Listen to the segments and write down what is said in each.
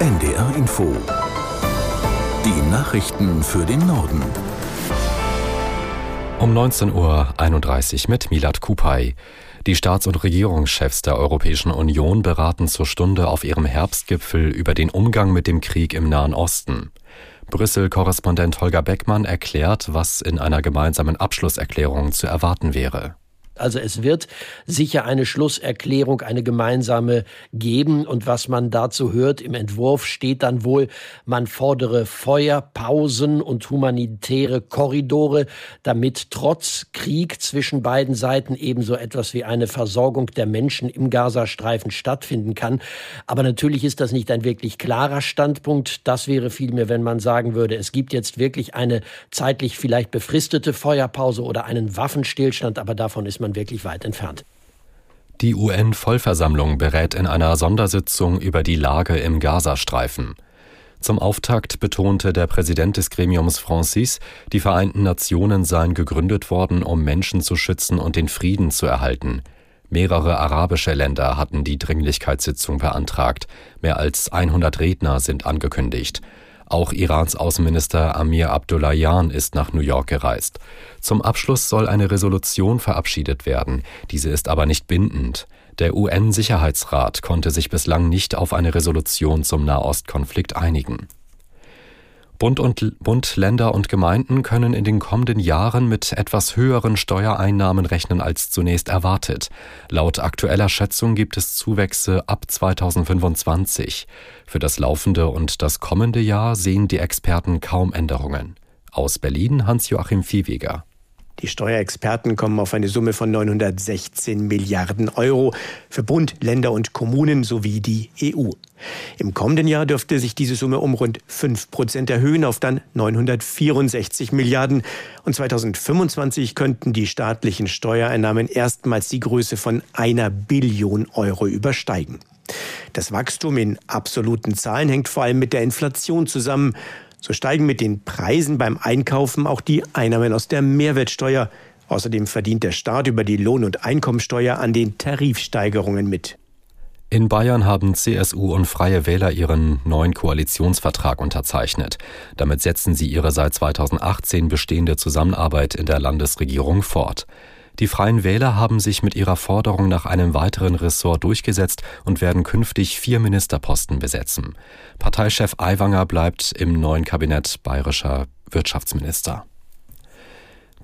NDR Info. Die Nachrichten für den Norden. Um 19.31 Uhr mit Milad Kupay. Die Staats- und Regierungschefs der Europäischen Union beraten zur Stunde auf ihrem Herbstgipfel über den Umgang mit dem Krieg im Nahen Osten. Brüssel-Korrespondent Holger Beckmann erklärt, was in einer gemeinsamen Abschlusserklärung zu erwarten wäre. Also es wird sicher eine Schlusserklärung, eine gemeinsame geben. Und was man dazu hört im Entwurf steht dann wohl, man fordere Feuerpausen und humanitäre Korridore, damit trotz Krieg zwischen beiden Seiten ebenso etwas wie eine Versorgung der Menschen im Gazastreifen stattfinden kann. Aber natürlich ist das nicht ein wirklich klarer Standpunkt. Das wäre vielmehr, wenn man sagen würde, es gibt jetzt wirklich eine zeitlich vielleicht befristete Feuerpause oder einen Waffenstillstand, aber davon ist man man wirklich weit entfernt. Die UN-Vollversammlung berät in einer Sondersitzung über die Lage im Gazastreifen. Zum Auftakt betonte der Präsident des Gremiums Francis, die Vereinten Nationen seien gegründet worden, um Menschen zu schützen und den Frieden zu erhalten. Mehrere arabische Länder hatten die Dringlichkeitssitzung beantragt. Mehr als 100 Redner sind angekündigt. Auch Irans Außenminister Amir Abdullahian ist nach New York gereist. Zum Abschluss soll eine Resolution verabschiedet werden. Diese ist aber nicht bindend. Der UN-Sicherheitsrat konnte sich bislang nicht auf eine Resolution zum Nahostkonflikt einigen. Bund, und, Bund, Länder und Gemeinden können in den kommenden Jahren mit etwas höheren Steuereinnahmen rechnen als zunächst erwartet. Laut aktueller Schätzung gibt es Zuwächse ab 2025. Für das laufende und das kommende Jahr sehen die Experten kaum Änderungen. Aus Berlin Hans-Joachim Viehweger. Die Steuerexperten kommen auf eine Summe von 916 Milliarden Euro für Bund, Länder und Kommunen sowie die EU. Im kommenden Jahr dürfte sich diese Summe um rund 5 Prozent erhöhen auf dann 964 Milliarden. Und 2025 könnten die staatlichen Steuereinnahmen erstmals die Größe von einer Billion Euro übersteigen. Das Wachstum in absoluten Zahlen hängt vor allem mit der Inflation zusammen. So steigen mit den Preisen beim Einkaufen auch die Einnahmen aus der Mehrwertsteuer. Außerdem verdient der Staat über die Lohn- und Einkommensteuer an den Tarifsteigerungen mit. In Bayern haben CSU und Freie Wähler ihren neuen Koalitionsvertrag unterzeichnet. Damit setzen sie ihre seit 2018 bestehende Zusammenarbeit in der Landesregierung fort. Die Freien Wähler haben sich mit ihrer Forderung nach einem weiteren Ressort durchgesetzt und werden künftig vier Ministerposten besetzen. Parteichef Aiwanger bleibt im neuen Kabinett bayerischer Wirtschaftsminister.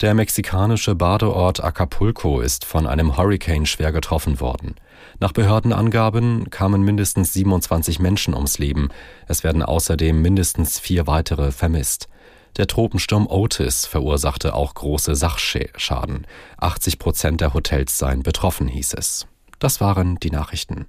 Der mexikanische Badeort Acapulco ist von einem Hurricane schwer getroffen worden. Nach Behördenangaben kamen mindestens 27 Menschen ums Leben. Es werden außerdem mindestens vier weitere vermisst. Der Tropensturm Otis verursachte auch große Sachschaden. 80 Prozent der Hotels seien betroffen, hieß es. Das waren die Nachrichten.